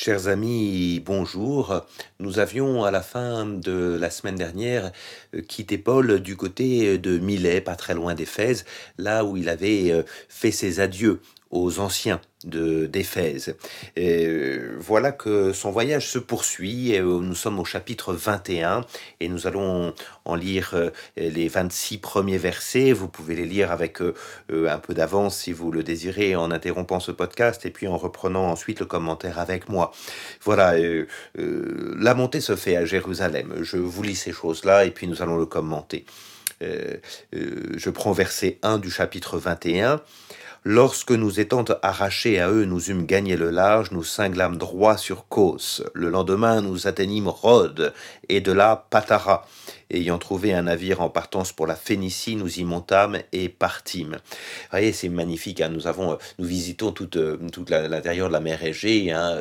Chers amis, bonjour. Nous avions à la fin de la semaine dernière euh, quitté Paul du côté de Milet, pas très loin d'Éphèse, là où il avait euh, fait ses adieux aux anciens d'Éphèse. Euh, voilà que son voyage se poursuit. Nous sommes au chapitre 21 et nous allons en lire euh, les 26 premiers versets. Vous pouvez les lire avec euh, un peu d'avance si vous le désirez en interrompant ce podcast et puis en reprenant ensuite le commentaire avec moi. Voilà, la montée se fait à Jérusalem. Je vous lis ces choses-là et puis nous allons le commenter. je prends verset 1 du chapitre 21. Lorsque nous étant arrachés à eux, nous eûmes gagné le large, nous cinglâmes droit sur Cos. Le lendemain, nous atteignîmes Rhodes, et de là Patara. Ayant trouvé un navire en partance pour la Phénicie, nous y montâmes et partîmes. Vous voyez, c'est magnifique. Hein. Nous avons, euh, nous visitons toute, euh, toute l'intérieur de la mer Égée, hein,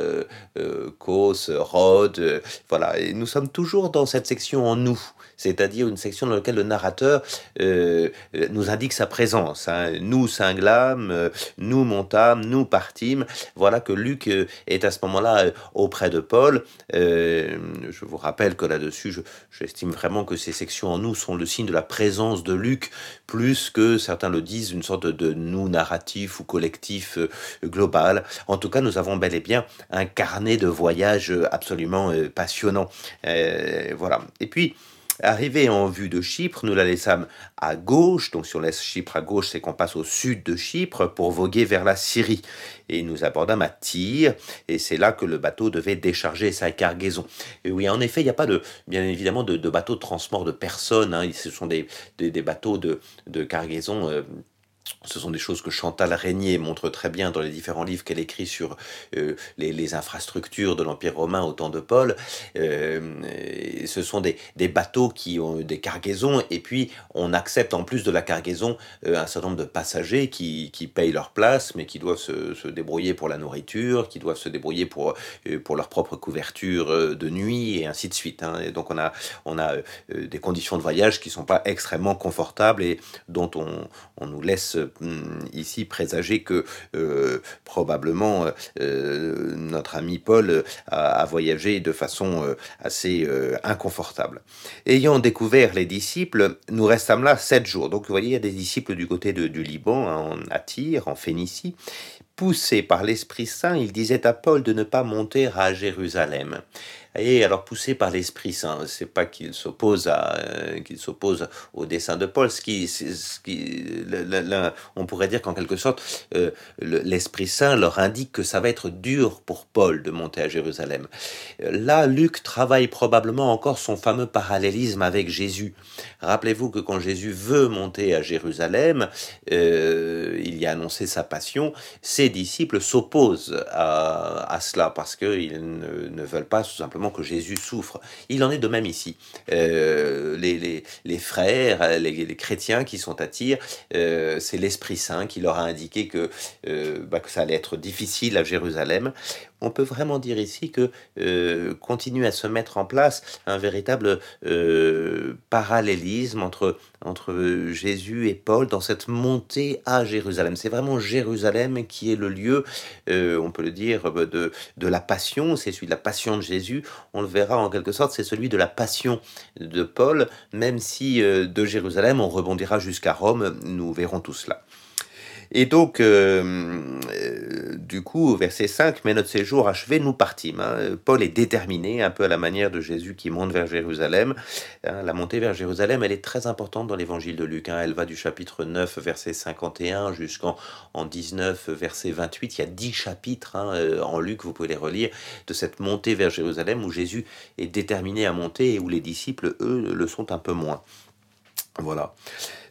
euh, Cos, Rhodes, voilà. Et nous sommes toujours dans cette section en nous, c'est-à-dire une section dans laquelle le narrateur nous indique sa présence. Hein. Nous cinglâmes, nous montâmes, nous partîmes. Voilà que Luc est à ce moment-là auprès de Paul. je vous rappelle que là-dessus, j'estime vraiment que ces sections en nous sont le signe de la présence de Luc, plus que certains le disent, une sorte de nous narratif ou collectif euh, global. En tout cas, nous avons bel et bien un carnet de voyage absolument euh, passionnant. Euh, voilà. Et puis, Arrivé en vue de Chypre, nous la laissâmes à gauche, donc si on laisse Chypre à gauche, c'est qu'on passe au sud de Chypre pour voguer vers la Syrie. Et nous abordâmes à Tyr, et c'est là que le bateau devait décharger sa cargaison. Et oui, en effet, il n'y a pas de, bien évidemment, de, bateau de transport de personnes, hein. ce sont des, bateaux de, de cargaison. Euh, ce sont des choses que Chantal Régnier montre très bien dans les différents livres qu'elle écrit sur euh, les, infrastructures de l'Empire romain au temps de Paul. Euh, ce sont des, bateaux qui ont des cargaisons et puis on accepte en plus de la cargaison euh, un certain nombre de passagers qui, payent leur place mais qui doivent se, débrouiller pour la nourriture, qui doivent se débrouiller pour, pour leur propre couverture de nuit et ainsi de suite. Hein. Donc on a, on a des conditions de voyage qui ne sont pas extrêmement confortables et dont on, on nous laisse Hmm, ici présager que euh, probablement euh, notre ami Paul a, voyagé de façon euh, assez inconfortable. Ayant découvert les disciples, nous restâmes là sept jours. Donc vous voyez, il y a des disciples du côté du Liban, hein, à Tyr, en Phénicie. Poussés par l'Esprit Saint, il disait à Paul de ne pas monter à Jérusalem. Et alors poussé par l'Esprit Saint, c'est pas qu'il s'oppose à euh, qu'il s'oppose au dessein de Paul, ce qui, ce qui on pourrait dire qu'en quelque sorte euh, l'Esprit Saint leur indique que ça va être dur pour Paul de monter à Jérusalem. Là, Luc travaille probablement encore son fameux parallélisme avec Jésus. Rappelez-vous que quand Jésus veut monter à Jérusalem, euh, il y a annoncé sa passion, ses disciples s'opposent à, à, cela parce qu'ils ne, ne veulent pas tout simplement que Jésus souffre. Il en est de même ici. Euh, les, frères, les, chrétiens qui sont à Tyr, euh, c'est l'Esprit Saint qui leur a indiqué que, euh, bah, que ça allait être difficile à Jérusalem on peut vraiment dire ici que euh, continue à se mettre en place un véritable euh, parallélisme entre, entre Jésus et Paul dans cette montée à Jérusalem. C'est vraiment Jérusalem qui est le lieu, euh, on peut le dire, de, de la passion, c'est celui de la passion de Jésus. On le verra en quelque sorte, c'est celui de la passion de Paul, même si de Jérusalem on rebondira jusqu'à Rome, nous verrons tout cela. Et donc, du coup, verset 5, mais notre séjour achevé, nous partîmes. Hein. Paul est déterminé, un peu à la manière de Jésus qui monte vers Jérusalem. Hein. la montée vers Jérusalem, elle est très importante dans l'évangile de Luc. Hein. Elle va du chapitre 9, verset 51, jusqu'en en 19, verset 28. Il y a dix chapitres euh, en Luc, vous pouvez les relire, de cette montée vers Jérusalem où Jésus est déterminé à monter et où les disciples, eux, le sont un peu moins. Voilà.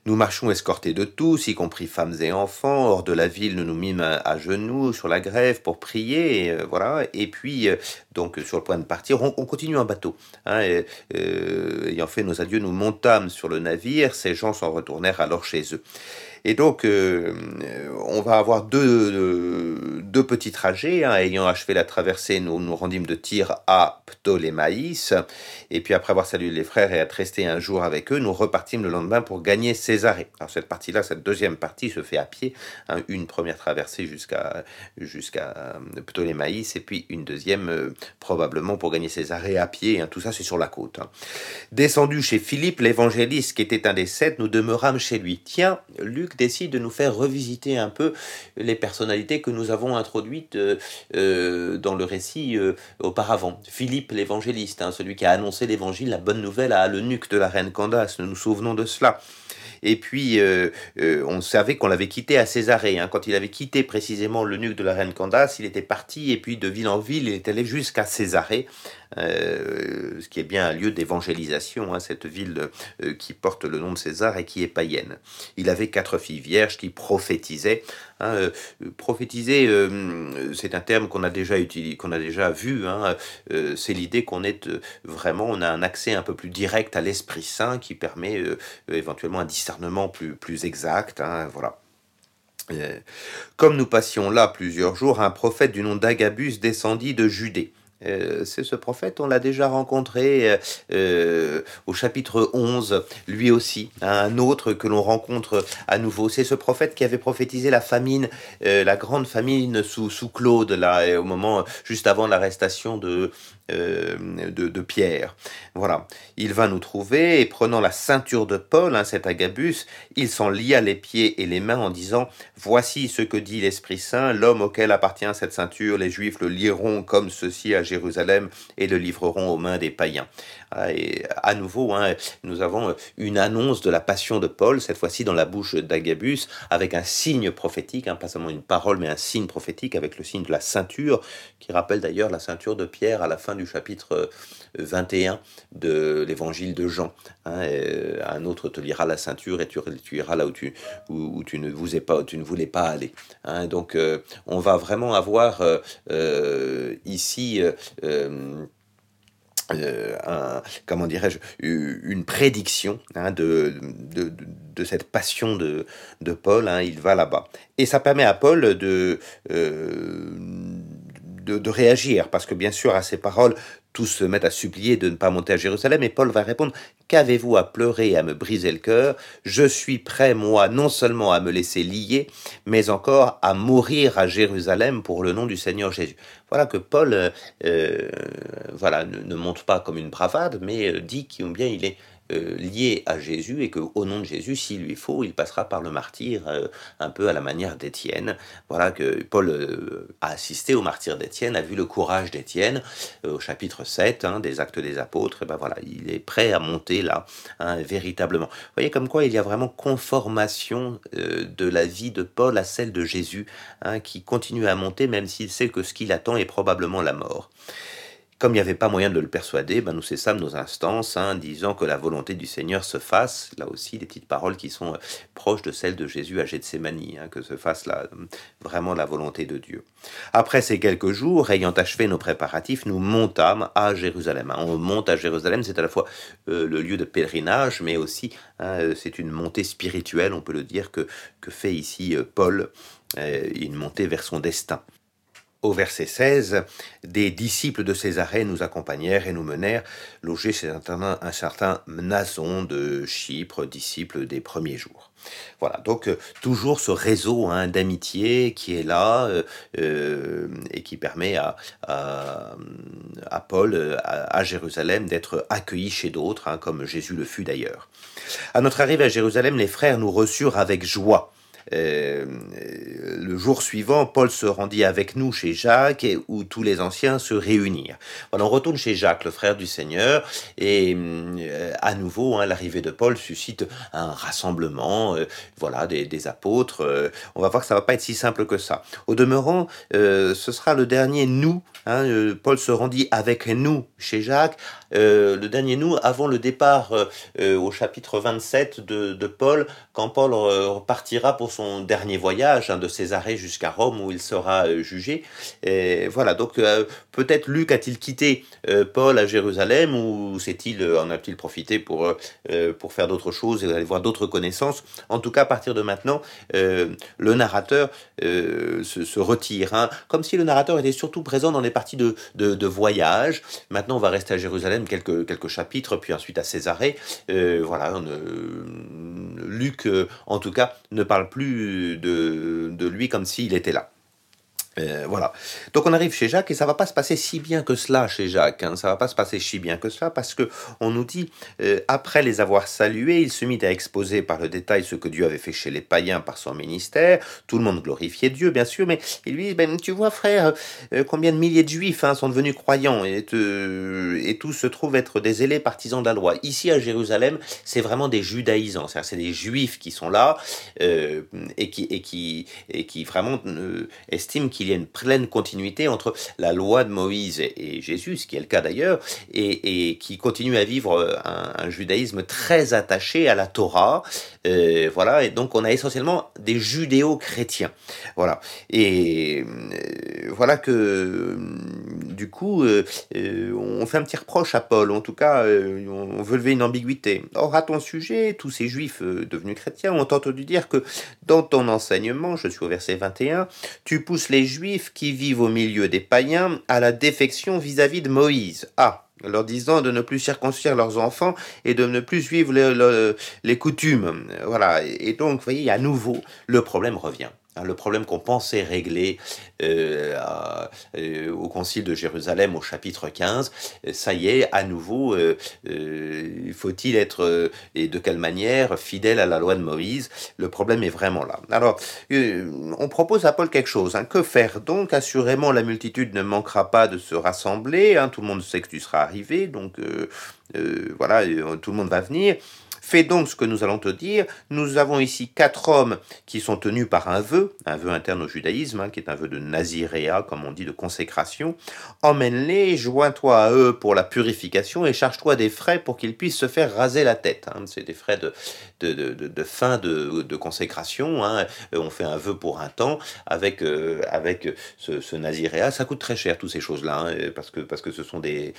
Nous marchons escortés de tous, y compris femmes et enfants. Hors de la ville, nous nous mîmes à, genoux sur la grève pour prier. Et, euh, voilà. Et puis, euh, donc, sur le point de partir, on, continue en bateau. Hein, euh, ayant fait nos adieux, nous montâmes sur le navire. Ces gens s'en retournèrent alors chez eux. Et donc, on va avoir deux petits trajets. Hein. ayant achevé la traversée, nous nous rendîmes de Tyr à Ptolémaïs. Et puis, après avoir salué les frères et être resté un jour avec eux, nous repartîmes le lendemain pour gagner Césarée. Alors, cette partie-là, cette deuxième partie se fait à pied. Hein. une première traversée jusqu'à jusqu'à Ptolémaïs et puis une deuxième, euh, probablement pour gagner Césarée à pied. Hein. tout ça, c'est sur la côte. Descendu chez Philippe, l'évangéliste, qui était un des sept, nous demeurâmes chez lui. Tiens, Luc décide de nous faire revisiter un peu les personnalités que nous avons introduites euh, euh, dans le récit euh, auparavant. Philippe l'évangéliste, hein, celui qui a annoncé l'évangile, la bonne nouvelle à l'eunuque de la reine Candace, nous nous souvenons de cela. Et puis, on savait qu'on l'avait quitté à Césarée. Hein. Quand il avait quitté précisément l'eunuque de la reine Candace, il était parti, et puis de ville en ville, il est allé jusqu'à Césarée, euh, ce qui est bien un lieu d'évangélisation, hein, cette ville euh, qui porte le nom de César et qui est païenne. Il avait quatre filles vierges qui prophétisaient. Hein, euh, prophétiser, c'est un terme qu'on a déjà utilisé, qu'on a déjà vu. Hein, c'est l'idée qu'on est vraiment, on a un accès un peu plus direct à l'Esprit Saint qui permet éventuellement un discernement plus, exact. voilà. Comme nous passions là plusieurs jours, un prophète du nom d'Agabus descendit de Judée. Euh, c'est ce prophète, on l'a déjà rencontré euh, euh, au chapitre 11, lui aussi, un autre que l'on rencontre à nouveau. C'est ce prophète qui avait prophétisé la famine, la grande famine sous, sous Claude, là, au moment juste avant l'arrestation de, euh, de, Pierre. Voilà. Il va nous trouver et prenant la ceinture de Paul, hein, cet Agabus, il s'en lia les pieds et les mains en disant Voici ce que dit l'Esprit Saint, l'homme auquel appartient cette ceinture, les Juifs le liront comme ceci à Jérusalem et le livreront aux mains des païens. Ah, et à nouveau, hein, nous avons une annonce de la passion de Paul, cette fois-ci dans la bouche d'Agabus, avec un signe prophétique, hein, pas seulement une parole, mais un signe prophétique avec le signe de la ceinture, qui rappelle d'ailleurs la ceinture de Pierre à la fin du chapitre 21 euh, de l'évangile de Jean. Hein, euh, un autre te lira la ceinture et tu, iras là où tu, ne, voulais pas aller. Hein. donc euh, on va vraiment avoir ici... comment dirais-je, une prédiction hein, de, cette passion de Paul. il va là-bas. Et ça permet à Paul de, de, réagir, parce que bien sûr, à ces paroles, tous se mettent à supplier de ne pas monter à Jérusalem, et Paul va répondre, Qu'avez-vous à pleurer à me briser le cœur? Je suis prêt, moi, non seulement à me laisser lier, mais encore à mourir à Jérusalem pour le nom du Seigneur Jésus. Voilà que Paul euh, euh, voilà, ne, monte pas comme une bravade, mais euh, dit qu'il bien il est euh, lié à Jésus et que au nom de Jésus, s'il lui faut, il passera par le martyr, euh, un peu à la manière d'Étienne. Voilà que Paul euh, a assisté au martyr d'Étienne, a vu le courage d'Étienne au chapitre 7 hein, des Actes des Apôtres. Et ben voilà, il est prêt à monter là, hein, véritablement. Vous voyez comme quoi il y a vraiment conformation de la vie de Paul à celle de Jésus, hein, qui continue à monter même s'il sait que ce qu'il attend est probablement la mort. Comme il n'y avait pas moyen de le persuader, ben nous cessâmes nos instances, hein, disant que la volonté du Seigneur se fasse. Là aussi, des petites paroles qui sont euh, proches de celles de Jésus à Gethsemane, hein, que se fasse là, vraiment la volonté de Dieu. Après ces quelques jours, ayant achevé nos préparatifs, nous montâmes à Jérusalem. Hein. On monte à Jérusalem, c'est à la fois euh, le lieu de pèlerinage, mais aussi euh, c'est une montée spirituelle, on peut le dire, que, que fait ici Paul, une montée vers son destin. Au verset 16, des disciples de Césarée nous accompagnèrent et nous menèrent loger chez un, certain Nason de Chypre, disciple des premiers jours. Voilà, donc euh, toujours ce réseau hein, d'amitié qui est là euh, euh, et qui permet à, à, Paul, à, Jérusalem, d'être accueilli chez d'autres, hein, comme Jésus le fut d'ailleurs. À notre arrivée à Jérusalem, les frères nous reçurent avec joie le jour suivant, Paul se rendit avec nous chez Jacques, et, où tous les anciens se réunirent. Voilà, on retourne chez Jacques, le frère du Seigneur, et euh, à nouveau, hein, l'arrivée de Paul suscite un rassemblement, euh, voilà, des, apôtres. on va voir que ça va pas être si simple que ça. Au demeurant, ce sera le dernier nous. Hein, Paul se rendit avec nous chez Jacques, le dernier nous avant le départ au chapitre 27 de, Paul, quand Paul repartira pour son dernier voyage hein, de Jusqu'à Rome où il sera jugé. Et voilà, donc peut-être Luc a-t-il quitté Paul à Jérusalem ou s'est-il en a-t-il profité pour, pour faire d'autres choses et aller voir d'autres connaissances? En tout cas, à partir de maintenant, le narrateur se, retire, comme si le narrateur était surtout présent dans les parties de, de, voyage. Maintenant, on va rester à Jérusalem quelques, quelques chapitres, puis ensuite à Césarée. voilà, Luc, en tout cas, ne parle plus de, de lui comme s'il était là. Euh, voilà. Donc on arrive chez Jacques et ça va pas se passer si bien que cela chez Jacques. Hein. Ça va pas se passer si bien que cela parce que on nous dit euh, après les avoir salués, il se mit à exposer par le détail ce que Dieu avait fait chez les païens par son ministère. Tout le monde glorifiait Dieu bien sûr, mais il lui dit ben tu vois frère euh, combien de milliers de juifs hein, sont devenus croyants et, et tous se trouvent être des zélés partisans de la loi. Ici à Jérusalem, c'est vraiment des judaïsants, c'est des juifs qui sont là et qui et qui et qui vraiment estiment qu'il il y a une pleine continuité entre la loi de Moïse et, Jésus, ce qui est le cas d'ailleurs, et, qui continue à vivre euh, un, judaïsme très attaché à la Torah. Euh, voilà, et donc on a essentiellement des judéo-chrétiens. Voilà, et euh, voilà que du coup, on fait un petit reproche à Paul, en tout cas, on veut lever une ambiguïté. Or, à ton sujet, tous ces juifs devenus chrétiens ont entendu dire que dans ton enseignement, je suis au verset 21, tu pousses les juifs qui vivent au milieu des païens à la défection vis-à-vis de Moïse. Ah, leur disant de ne plus circoncire leurs enfants et de ne plus suivre les, coutumes. Voilà. Et donc, vous voyez, à nouveau, le problème revient. Hein, le problème qu'on pensait régler euh, euh, au Concile de Jérusalem au chapitre 15, ça y est, à nouveau, euh, faut-il être, et de quelle manière, fidèle à la loi de Moïse? Le problème est vraiment là. Alors, on propose à Paul quelque chose. Hein. Que faire? Donc Assurément, la multitude ne manquera pas de se rassembler. Hein. Tout le monde sait que tu seras arrivé, donc voilà, tout le monde va venir. Fais donc ce que nous allons te dire. Nous avons ici quatre hommes qui sont tenus par un vœu, un vœu interne au judaïsme, hein, qui est un vœu de naziréa, comme on dit, de consécration. Emmène-les, joins-toi à eux pour la purification et charge-toi des frais pour qu'ils puissent se faire raser la tête. Hein. C'est des frais de, fin de, consécration. Hein. On fait un vœu pour un temps avec, euh, ce, naziréa. Ça coûte très cher, toutes ces choses-là, parce, que, parce que ce sont des,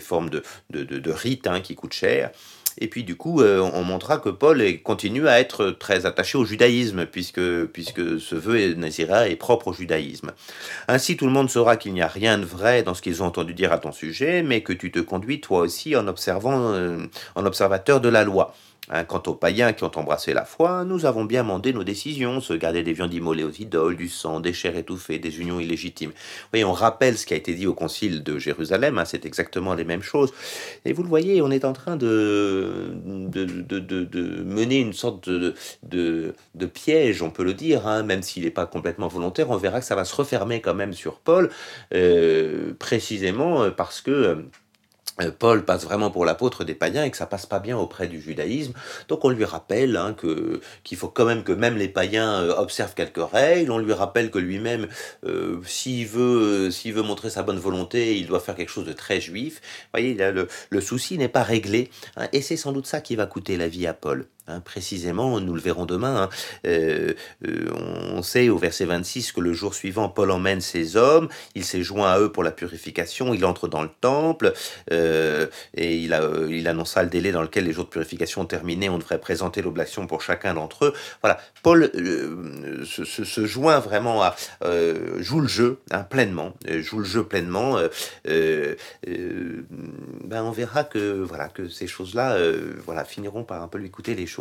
formes de, de rites qui coûtent cher. Et puis du coup, euh, on montrera que Paul continue à être très attaché au judaïsme, puisque, ce vœu Nazira est propre au judaïsme. Ainsi, tout le monde saura qu'il n'y a rien de vrai dans ce qu'ils ont entendu dire à ton sujet, mais que tu te conduis toi aussi en observant, euh, en observateur de la loi. Hein, quant aux païens qui ont embrassé la foi, nous avons bien mandé nos décisions, se garder des viandes immolées aux idoles, du sang, des chairs étouffées, des unions illégitimes. voyez, on rappelle ce qui a été dit au concile de Jérusalem, hein, c'est exactement les mêmes choses. Et vous le voyez, on est en train de, de, mener une sorte de, de, piège, on peut le dire, hein, même s'il n'est pas complètement volontaire, on verra que ça va se refermer quand même sur Paul, euh, précisément parce que... Euh, Paul passe vraiment pour l'apôtre des païens et que ça passe pas bien auprès du judaïsme. Donc on lui rappelle hein, que qu'il faut quand même que même les païens euh, observent quelques règles. On lui rappelle que lui-même, euh, s'il veut, s'il veut montrer sa bonne volonté, il doit faire quelque chose de très juif. Vous voyez, le, le souci n'est pas réglé. Hein, et c'est sans doute ça qui va coûter la vie à Paul. Hein, précisément, nous le verrons demain, hein. euh, euh, on sait au verset 26 que le jour suivant, Paul emmène ses hommes, il s'est joint à eux pour la purification, il entre dans le temple, euh, et il, a, il annonça le délai dans lequel les jours de purification ont terminé, on devrait présenter l'oblation pour chacun d'entre eux. Voilà, Paul se, joint vraiment à, joue le jeu hein, pleinement, joue le jeu pleinement. ben on verra que, voilà, que ces choses-là voilà, finiront par un peu lui coûter les choses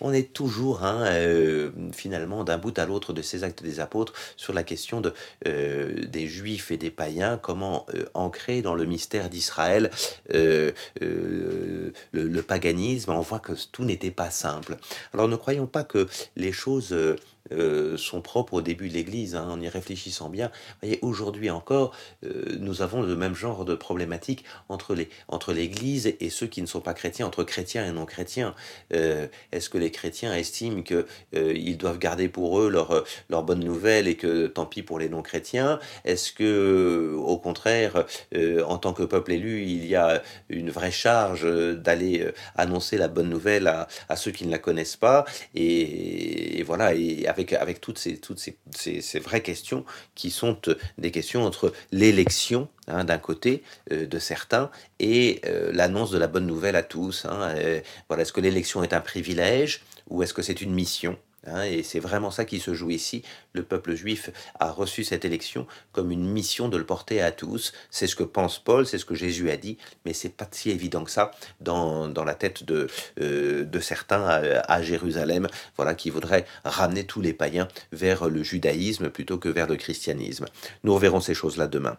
on est toujours, hein, euh, finalement, d'un bout à l'autre de ces actes des apôtres sur la question de, euh, des juifs et des païens, comment euh, ancrer dans le mystère d'Israël le, paganisme. On voit que tout n'était pas simple. Alors ne croyons pas que les choses euh, sont propres au début de l'Église, hein, en y réfléchissant bien. voyez, aujourd'hui encore, euh, nous avons le même genre de problématique entre les entre l'Église et ceux qui ne sont pas chrétiens, entre chrétiens et non chrétiens. Euh, est-ce que les chrétiens estiment que ils doivent garder pour eux leur leur bonne nouvelle et que tant pis pour les non chrétiens Est-ce que au contraire, en tant que peuple élu, il y a une vraie charge d'aller annoncer la bonne nouvelle à, ceux qui ne la connaissent pas? Et, et voilà et avec, avec toutes, ces, vraies questions qui sont euh, des questions entre l'élection hein, d'un côté euh, de certains et euh, l'annonce de la bonne nouvelle à tous. Hein, voilà, est-ce que l'élection est un privilège ou est-ce que c'est une mission? Hein, et c'est vraiment ça qui se joue ici. Le peuple juif a reçu cette élection comme une mission de le porter à tous. C'est ce que pense Paul, c'est ce que Jésus a dit, mais c'est pas si évident que ça dans, dans la tête de, euh, de certains à, Jérusalem, voilà, qui voudraient ramener tous les païens vers le judaïsme plutôt que vers le christianisme. Nous reverrons ces choses-là demain.